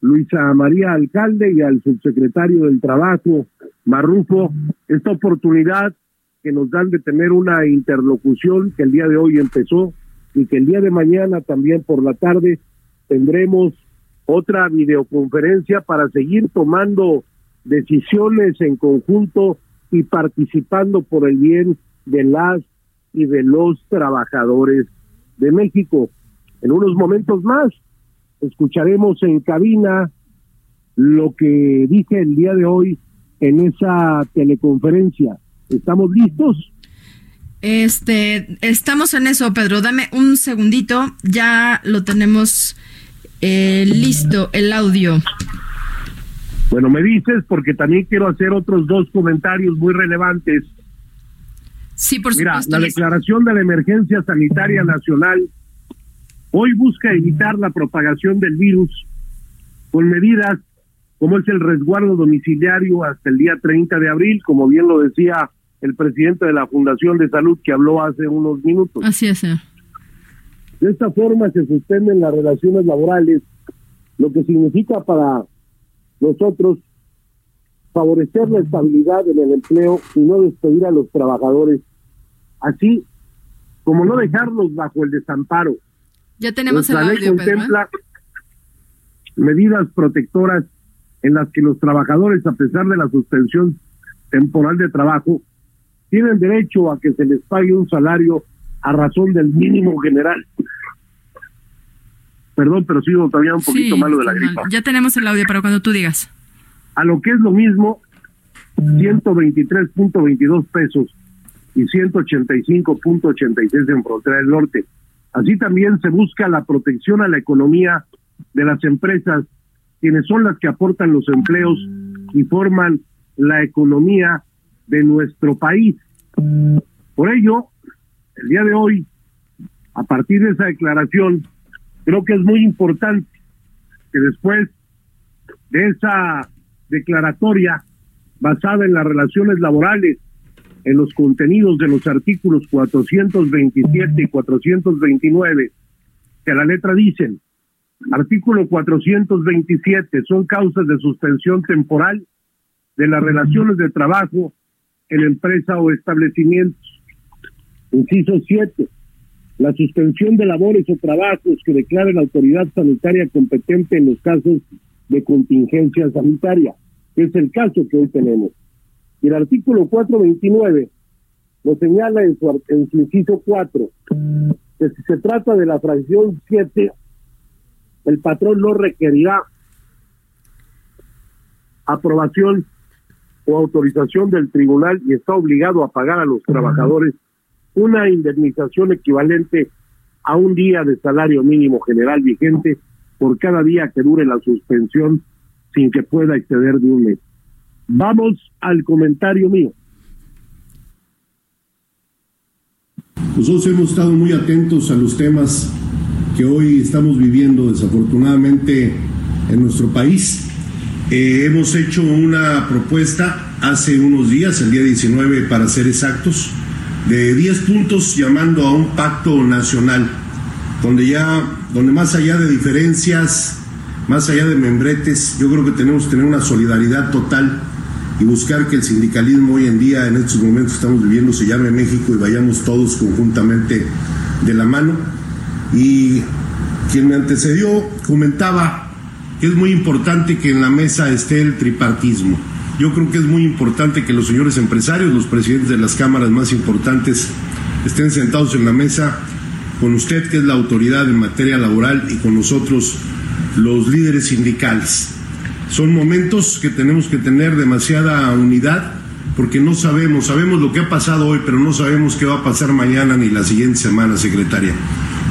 Luisa María Alcalde y al subsecretario del Trabajo, Marrufo, esta oportunidad que nos dan de tener una interlocución que el día de hoy empezó y que el día de mañana también por la tarde tendremos otra videoconferencia para seguir tomando decisiones en conjunto y participando por el bien de las y de los trabajadores de México. En unos momentos más escucharemos en cabina lo que dije el día de hoy en esa teleconferencia. ¿Estamos listos? Este, estamos en eso, Pedro. Dame un segundito. Ya lo tenemos eh, listo, el audio. Bueno, me dices porque también quiero hacer otros dos comentarios muy relevantes. Sí, por Mira, supuesto. la declaración de la emergencia sanitaria nacional hoy busca evitar la propagación del virus con medidas como es el resguardo domiciliario hasta el día 30 de abril, como bien lo decía el presidente de la Fundación de Salud que habló hace unos minutos. Así es, señor. De esta forma se suspenden las relaciones laborales, lo que significa para nosotros favorecer la estabilidad en el empleo y no despedir a los trabajadores, así como no dejarlos bajo el desamparo. Ya tenemos el Nuestra ley audio, Pedro. ¿eh? contempla medidas protectoras en las que los trabajadores, a pesar de la suspensión temporal de trabajo, tienen derecho a que se les pague un salario a razón del mínimo general. Perdón, pero sigo todavía un poquito Sí, malo de la gripa. Ya tenemos el audio para cuando tú digas. A lo que es lo mismo, 123.22 pesos y 185.86 en Frontera del Norte. Así también se busca la protección a la economía de las empresas, quienes son las que aportan los empleos y forman la economía de nuestro país. Por ello, el día de hoy, a partir de esa declaración, creo que es muy importante que después de esa declaratoria basada en las relaciones laborales, en los contenidos de los artículos 427 y 429, que a la letra dicen, artículo 427, son causas de suspensión temporal de las relaciones de trabajo en empresa o establecimientos. Inciso 7. La suspensión de labores o trabajos que declare la autoridad sanitaria competente en los casos de contingencia sanitaria, que es el caso que hoy tenemos. Y el artículo 429 lo señala en su, en su inciso 4, que si se trata de la fracción 7, el patrón no requerirá aprobación o autorización del tribunal y está obligado a pagar a los trabajadores una indemnización equivalente a un día de salario mínimo general vigente por cada día que dure la suspensión sin que pueda exceder de un mes. Vamos al comentario mío. Nosotros hemos estado muy atentos a los temas que hoy estamos viviendo desafortunadamente en nuestro país. Eh, hemos hecho una propuesta hace unos días, el día 19 para ser exactos, de 10 puntos llamando a un pacto nacional, donde ya donde más allá de diferencias, más allá de membretes, yo creo que tenemos que tener una solidaridad total y buscar que el sindicalismo hoy en día, en estos momentos que estamos viviendo, se llame México y vayamos todos conjuntamente de la mano. Y quien me antecedió comentaba que es muy importante que en la mesa esté el tripartismo. Yo creo que es muy importante que los señores empresarios, los presidentes de las cámaras más importantes, estén sentados en la mesa con usted, que es la autoridad en materia laboral, y con nosotros, los líderes sindicales. Son momentos que tenemos que tener demasiada unidad porque no sabemos, sabemos lo que ha pasado hoy, pero no sabemos qué va a pasar mañana ni la siguiente semana, secretaria.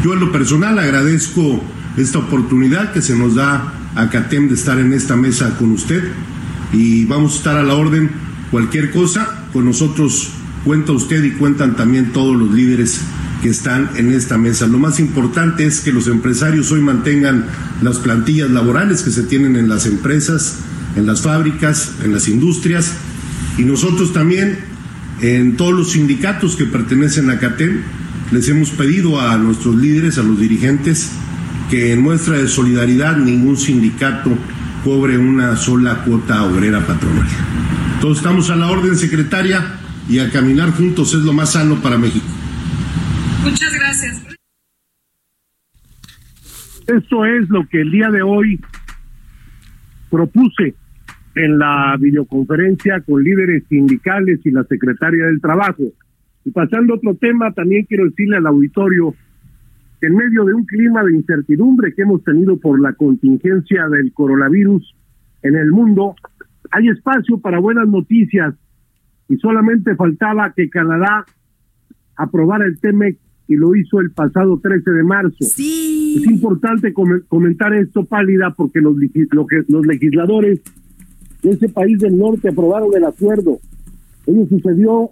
Yo en lo personal agradezco esta oportunidad que se nos da a CATEM de estar en esta mesa con usted y vamos a estar a la orden. Cualquier cosa, con nosotros cuenta usted y cuentan también todos los líderes que están en esta mesa. Lo más importante es que los empresarios hoy mantengan las plantillas laborales que se tienen en las empresas, en las fábricas, en las industrias y nosotros también en todos los sindicatos que pertenecen a CATEM les hemos pedido a nuestros líderes, a los dirigentes, que en muestra de solidaridad ningún sindicato cobre una sola cuota obrera patronal. Todos estamos a la orden, secretaria, y a caminar juntos es lo más sano para México. Muchas gracias. Esto es lo que el día de hoy propuse en la videoconferencia con líderes sindicales y la secretaria del Trabajo. Y pasando a otro tema, también quiero decirle al auditorio que en medio de un clima de incertidumbre que hemos tenido por la contingencia del coronavirus en el mundo, hay espacio para buenas noticias y solamente faltaba que Canadá aprobara el TEMEC y lo hizo el pasado 13 de marzo. Es importante comentar esto, Pálida, porque los, los legisladores de ese país del norte aprobaron el acuerdo. Ello sucedió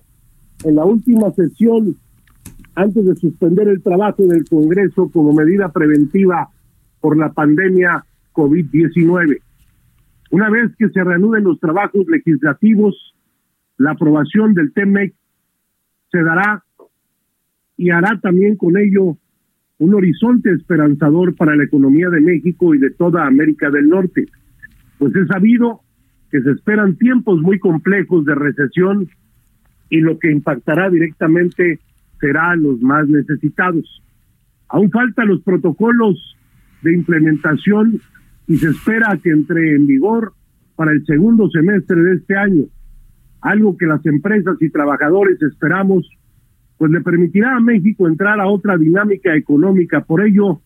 en la última sesión antes de suspender el trabajo del Congreso como medida preventiva por la pandemia COVID-19. Una vez que se reanuden los trabajos legislativos, la aprobación del TEMEC se dará y hará también con ello un horizonte esperanzador para la economía de México y de toda América del Norte, pues es sabido que se esperan tiempos muy complejos de recesión y lo que impactará directamente será a los más necesitados. Aún faltan los protocolos de implementación y se espera que entre en vigor para el segundo semestre de este año, algo que las empresas y trabajadores esperamos, pues le permitirá a México entrar a otra dinámica económica. Por ello,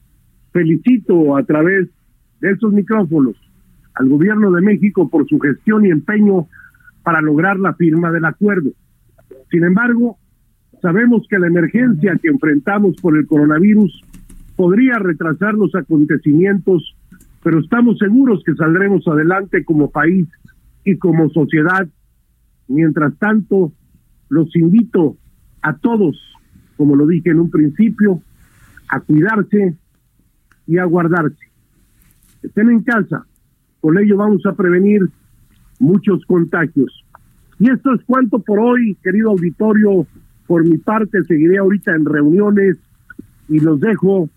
felicito a través de estos micrófonos al gobierno de México por su gestión y empeño para lograr la firma del acuerdo. Sin embargo, sabemos que la emergencia que enfrentamos por el coronavirus podría retrasar los acontecimientos, pero estamos seguros que saldremos adelante como país y como sociedad. Mientras tanto, los invito a todos, como lo dije en un principio, a cuidarse y a guardarse. Estén en casa, con ello vamos a prevenir muchos contagios. Y esto es cuanto por hoy, querido auditorio. Por mi parte, seguiré ahorita en reuniones y los dejo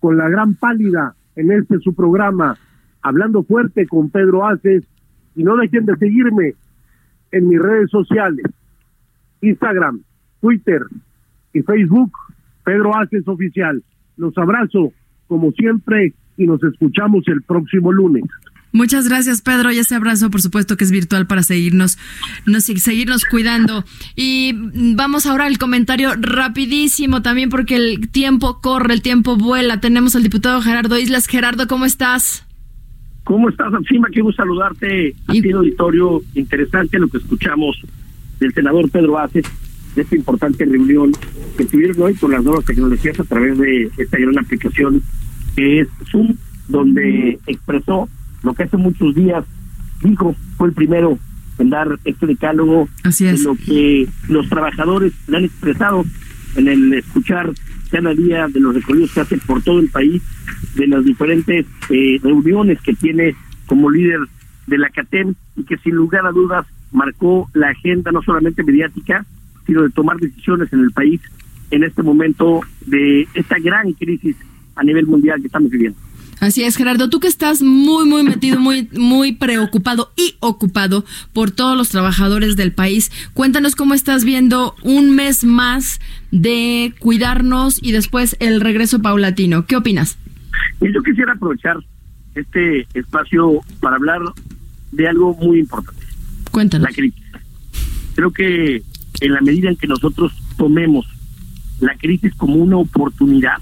con la gran pálida en este su programa, hablando fuerte con Pedro Aces. Y no dejen de seguirme en mis redes sociales, Instagram, Twitter y Facebook, Pedro Aces Oficial. Los abrazo, como siempre, y nos escuchamos el próximo lunes. Muchas gracias, Pedro. Y ese abrazo, por supuesto, que es virtual para seguirnos, nos, seguirnos cuidando. Y vamos ahora al comentario rapidísimo también, porque el tiempo corre, el tiempo vuela. Tenemos al diputado Gerardo Islas. Gerardo, ¿cómo estás? ¿Cómo estás, Encima Quiero saludarte. Ha sido auditorio interesante lo que escuchamos del senador Pedro Aces de esta importante reunión que tuvieron hoy con las nuevas tecnologías a través de esta gran aplicación que es Zoom, donde expresó lo que hace muchos días dijo, fue el primero en dar este decálogo de lo que los trabajadores le han expresado en el escuchar cada día de los recorridos que hace por todo el país, de las diferentes eh, reuniones que tiene como líder de la CATEM y que sin lugar a dudas marcó la agenda no solamente mediática, sino de tomar decisiones en el país en este momento de esta gran crisis a nivel mundial que estamos viviendo. Así es, Gerardo, tú que estás muy, muy metido, muy, muy preocupado y ocupado por todos los trabajadores del país, cuéntanos cómo estás viendo un mes más de cuidarnos y después el regreso paulatino. ¿Qué opinas? Yo quisiera aprovechar este espacio para hablar de algo muy importante. Cuéntanos. La crisis. Creo que en la medida en que nosotros tomemos la crisis como una oportunidad,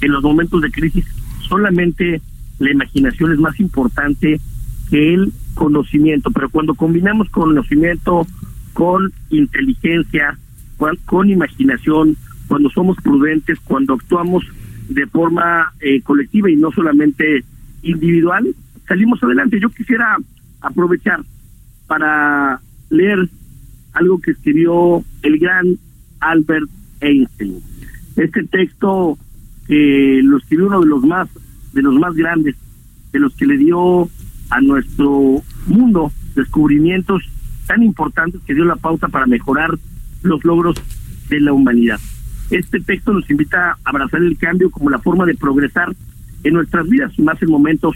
en los momentos de crisis solamente la imaginación es más importante que el conocimiento, pero cuando combinamos conocimiento con inteligencia, con, imaginación, cuando somos prudentes, cuando actuamos de forma eh, colectiva y no solamente individual, salimos adelante. Yo quisiera aprovechar para leer algo que escribió el gran Albert Einstein. Este texto que lo escribió uno de los más de los más grandes, de los que le dio a nuestro mundo descubrimientos tan importantes que dio la pauta para mejorar los logros de la humanidad. Este texto nos invita a abrazar el cambio como la forma de progresar en nuestras vidas más en momentos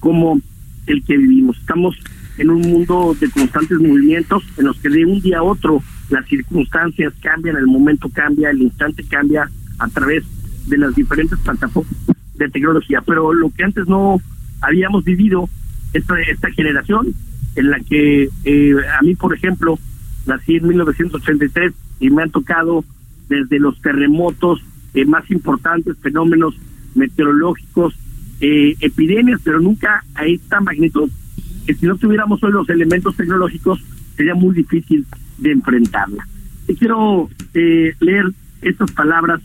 como el que vivimos. Estamos en un mundo de constantes movimientos en los que de un día a otro las circunstancias cambian, el momento cambia, el instante cambia a través de las diferentes plataformas de tecnología. Pero lo que antes no habíamos vivido, esta, esta generación en la que eh, a mí, por ejemplo, nací en 1983 y me han tocado desde los terremotos eh, más importantes, fenómenos meteorológicos, eh, epidemias, pero nunca a esta magnitud, que si no tuviéramos hoy los elementos tecnológicos, sería muy difícil de enfrentarla. Y quiero leer estas palabras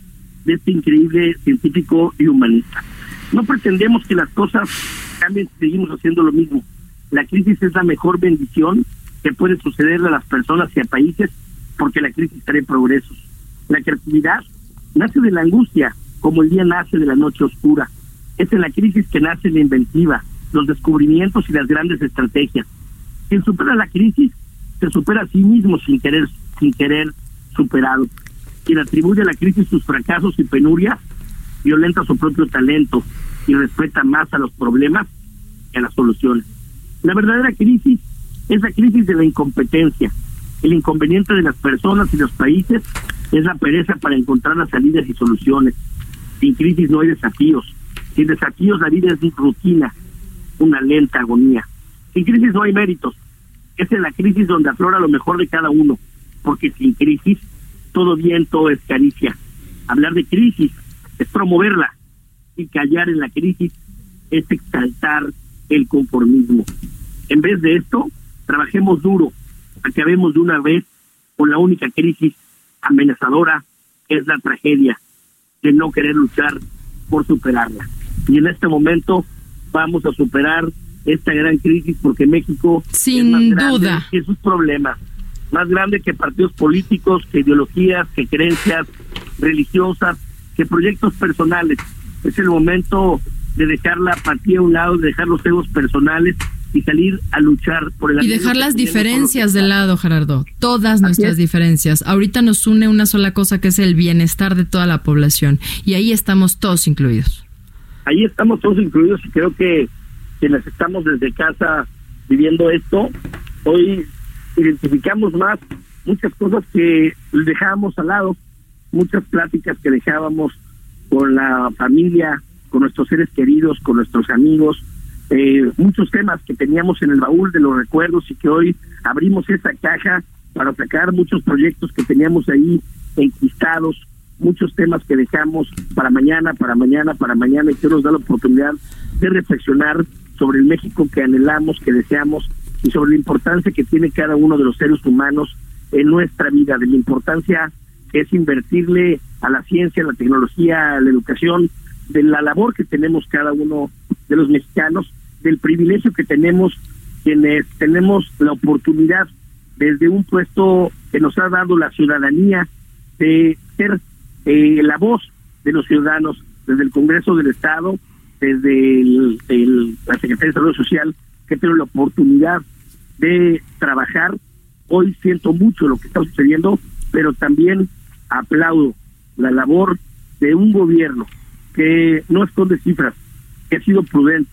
de este increíble científico y humanista. No pretendemos que las cosas cambien si seguimos haciendo lo mismo. La crisis es la mejor bendición que puede suceder a las personas y a países porque la crisis trae progresos. La creatividad nace de la angustia, como el día nace de la noche oscura. Es en la crisis que nace la inventiva, los descubrimientos y las grandes estrategias. Quien supera la crisis se supera a sí mismo sin querer, sin querer superado. Quien atribuye a la crisis sus fracasos y penurias, violenta su propio talento y respeta más a los problemas que a las soluciones. La verdadera crisis es la crisis de la incompetencia. El inconveniente de las personas y los países es la pereza para encontrar las salidas y soluciones. Sin crisis no hay desafíos. Sin desafíos la vida es rutina, una lenta agonía. Sin crisis no hay méritos. Es en la crisis donde aflora lo mejor de cada uno, porque sin crisis todo viento es caricia. Hablar de crisis es promoverla y callar en la crisis es exaltar el conformismo. En vez de esto, trabajemos duro, acabemos de una vez con la única crisis amenazadora que es la tragedia de no querer luchar por superarla. Y en este momento vamos a superar esta gran crisis porque México sin es más duda que sus problemas, más grande que partidos políticos, que ideologías, que creencias religiosas, que proyectos personales. Es el momento de dejar la apatía a un lado, de dejar los egos personales y salir a luchar por el y dejar las diferencias de lado, Gerardo, todas nuestras diferencias. Ahorita nos une una sola cosa que es el bienestar de toda la población y ahí estamos todos incluidos. Ahí estamos todos incluidos y creo que quienes estamos desde casa viviendo esto, hoy identificamos más muchas cosas que dejábamos al lado, muchas pláticas que dejábamos con la familia, con nuestros seres queridos, con nuestros amigos, eh, muchos temas que teníamos en el baúl de los recuerdos y que hoy abrimos esa caja para sacar muchos proyectos que teníamos ahí enquistados, muchos temas que dejamos para mañana, para mañana, para mañana y que nos da la oportunidad de reflexionar sobre el México que anhelamos, que deseamos y sobre la importancia que tiene cada uno de los seres humanos en nuestra vida, de la importancia que es invertirle a la ciencia, a la tecnología, a la educación, de la labor que tenemos cada uno de los mexicanos, del privilegio que tenemos quienes tenemos la oportunidad desde un puesto que nos ha dado la ciudadanía de ser eh, la voz de los ciudadanos desde el Congreso del Estado, desde el, la Secretaría de Salud Social, que tengo la oportunidad de trabajar. Hoy siento mucho lo que está sucediendo, pero también aplaudo la labor de un gobierno que no esconde cifras, que ha sido prudente.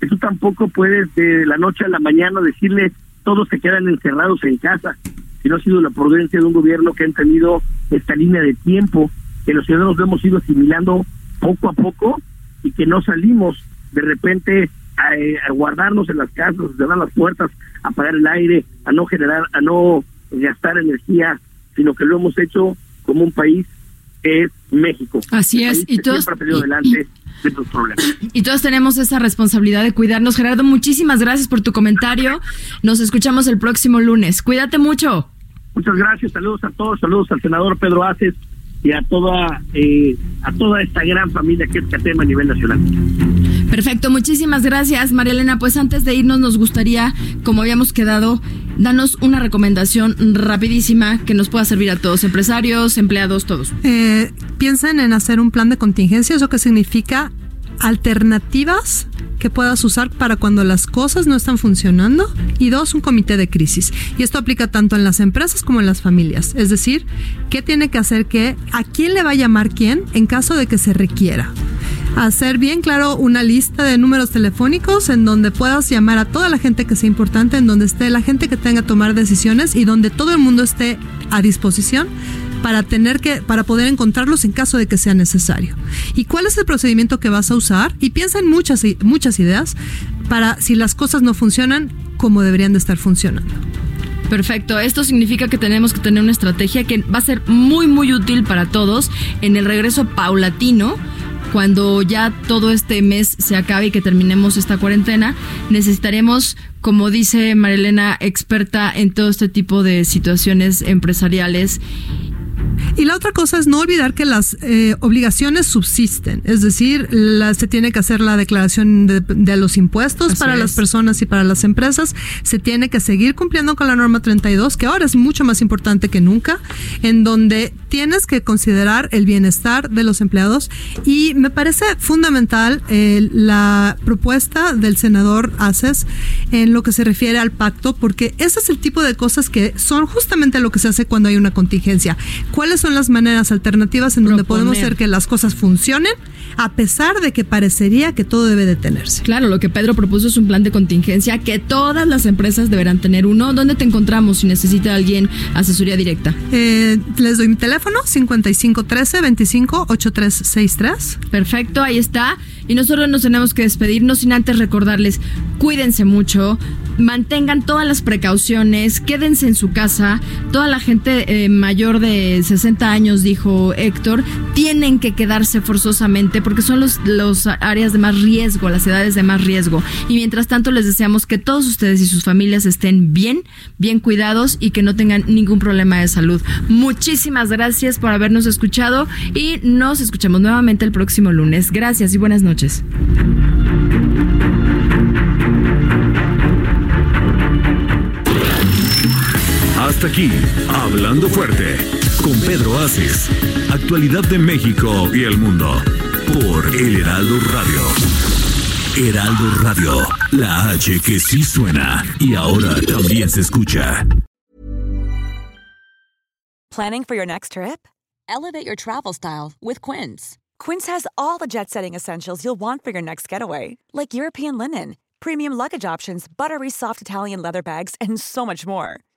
Que tú tampoco puedes de la noche a la mañana decirle todos se quedan encerrados en casa, si no ha sido la prudencia de un gobierno que ha tenido esta línea de tiempo, que los ciudadanos hemos ido asimilando poco a poco y que no salimos de repente a, guardarnos en las casas, a cerrar las puertas, a apagar el aire, a no generar, a no gastar energía, sino que lo hemos hecho como un país que es México. Así es, y todos adelante Y todos tenemos esa responsabilidad de cuidarnos. Gerardo, muchísimas gracias por tu comentario. Nos escuchamos el próximo lunes. Cuídate mucho. Muchas gracias, saludos a todos, saludos al senador Pedro Aces y a toda eh, a toda esta gran familia que es CATEM a nivel nacional. Perfecto, muchísimas gracias, María Elena. Pues antes de irnos, nos gustaría, como habíamos quedado, danos una recomendación rapidísima que nos pueda servir a todos, empresarios, empleados, todos. Eh, piensen en hacer un plan de contingencia, eso que significa alternativas que puedas usar para cuando las cosas no están funcionando y dos, un comité de crisis. Y esto aplica tanto en las empresas como en las familias. Es decir, ¿qué tiene que hacer qué? ¿A quién le va a llamar quién en caso de que se requiera? Hacer bien claro una lista de números telefónicos en donde puedas llamar a toda la gente que sea importante, en donde esté la gente que tenga que tomar decisiones y donde todo el mundo esté a disposición para tener que para poder encontrarlos en caso de que sea necesario. ¿Y cuál es el procedimiento que vas a usar? Y piensa en muchas muchas ideas para si las cosas no funcionan como deberían de estar funcionando. Perfecto, esto significa que tenemos que tener una estrategia que va a ser muy muy útil para todos en el regreso paulatino cuando ya todo este mes se acabe y que terminemos esta cuarentena, necesitaremos, como dice Marilena, experta en todo este tipo de situaciones empresariales y la otra cosa es no olvidar que las eh, obligaciones subsisten, es decir, se tiene que hacer la declaración de, los impuestos para las personas y para las empresas, se tiene que seguir cumpliendo con la norma 32, que ahora es mucho más importante que nunca, en donde tienes que considerar el bienestar de los empleados y me parece fundamental eh, la propuesta del senador Aces en lo que se refiere al pacto, porque ese es el tipo de cosas que son justamente lo que se hace cuando hay una contingencia. ¿Cuáles son las maneras alternativas en donde podemos hacer que las cosas funcionen a pesar de que parecería que todo debe detenerse? Claro, lo que Pedro propuso es un plan de contingencia que todas las empresas deberán tener uno. ¿Dónde te encontramos si necesita alguien asesoría directa? Eh, les doy mi teléfono 5513 25 8363. Perfecto, ahí está. Y nosotros nos tenemos que despedirnos sin antes recordarles, cuídense mucho, mantengan todas las precauciones, quédense en su casa. Toda la gente eh, mayor de 60 años, dijo Héctor, tienen que quedarse forzosamente porque son los, los áreas de más riesgo, las edades de más riesgo. Y mientras tanto les deseamos que todos ustedes y sus familias estén bien, bien cuidados y que no tengan ningún problema de salud. Muchísimas gracias por habernos escuchado y nos escuchamos nuevamente el próximo lunes. Gracias y buenas noches. Aquí, Hablando Fuerte, con Pedro Aces. Actualidad de México y el mundo. Por El Heraldo Radio. Heraldo Radio, la H que sí suena y ahora también se escucha. ¿Planning for your next trip? Elevate your travel style with Quince. Quince has all the jet setting essentials you'll want for your next getaway, like European linen, premium luggage options, buttery soft Italian leather bags, and so much more.